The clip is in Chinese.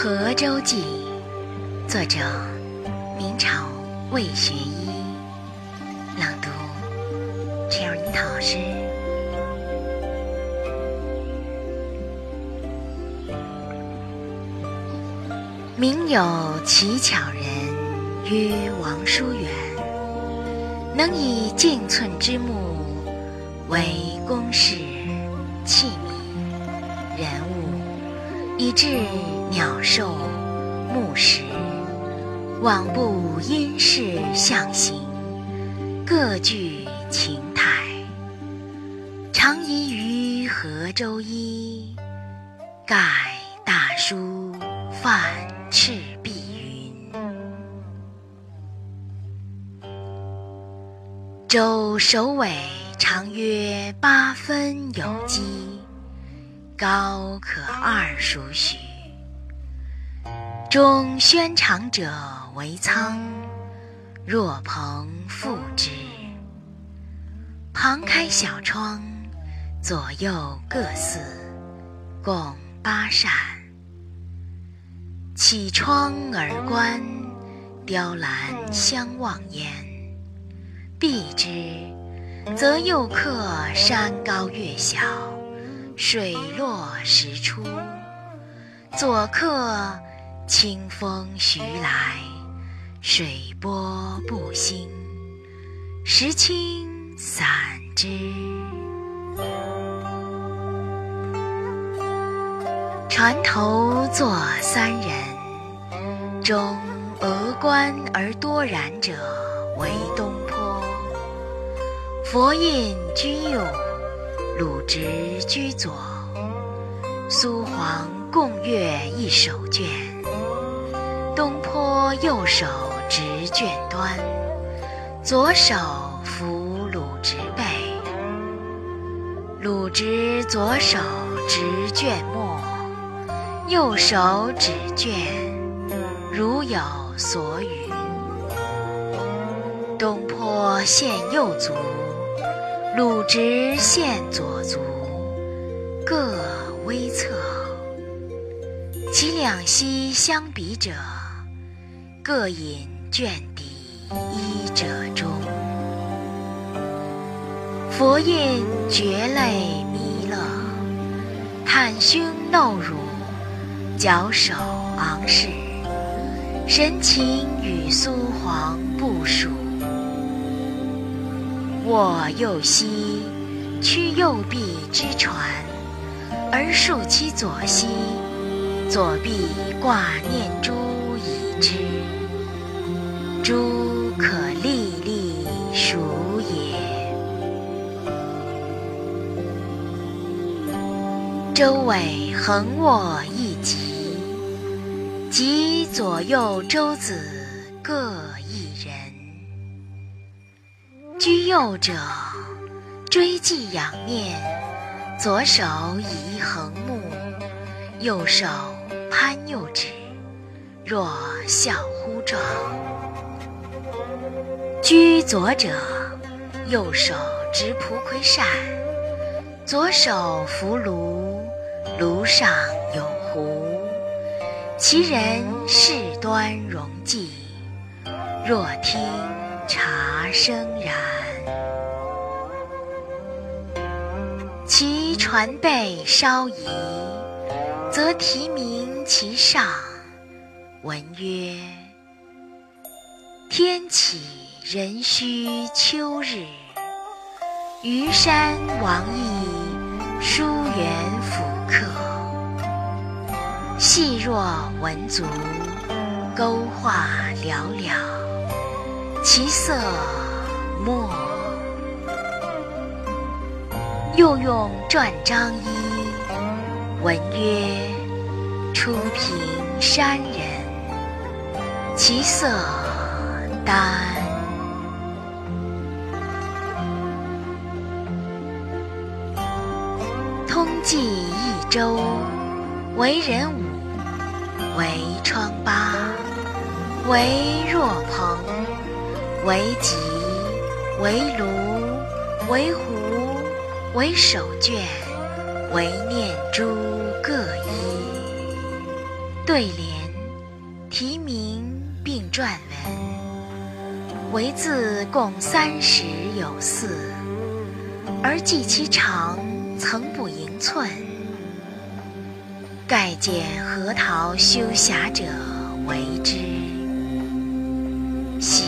河州记》，作者明朝魏学医，朗读陈友樱老师。明有奇巧人曰王叔远，能以径寸之木为公室器皿人物，以致鸟兽木石，罔不因势象形，各具情态。常疑于河州衣，盖大书泛赤壁云。周首尾长约八分有机，高可二数许。中宣长者为仓，若鹏覆之。旁开小窗，左右各四，共八扇。启窗而观，雕栏相望焉。闭之，则右客山高月小，水落石出；左客清风徐来，水波不兴，石青散之。船头坐三人，中峨冠而多髯者为东坡。佛印居右，鲁直居左。苏黄共阅一手卷，东坡右手执卷端，左手扶鲁直背。鲁直左手执卷末，右手指卷，如有所语。东坡献右足，鲁直献左足，各微侧。其两膝相比者，各引卷底一者中。佛印绝泪弥勒，袒胸露乳，矫首昂视，神情与苏黄不属。握右膝，屈右臂之船，而竖其左膝，左臂挂念珠以之。珠可历历数也。周尾横卧一极，及左右周子各。居右者，追记仰面，左手移横目，右手攀右指，若笑乎状。居左者，右手执蒲葵扇，左手扶炉，炉上有壶，其人事端容寂，若听茶声然。其船背稍移，则题名其上，文曰：“天启壬戌秋日，虞山王邑书园甫客。细若蚊足，钩画寥寥，其色墨。”又用篆章一，文曰：“初平山人，其色丹。”通记益州，为人武，为疮疤，为若鹏，为棘，为炉，为壶。为手卷，为念珠各一。对联、题名并撰文，为字共三十有四，而计其长，曾不盈寸。盖见核桃修侠者为之，喜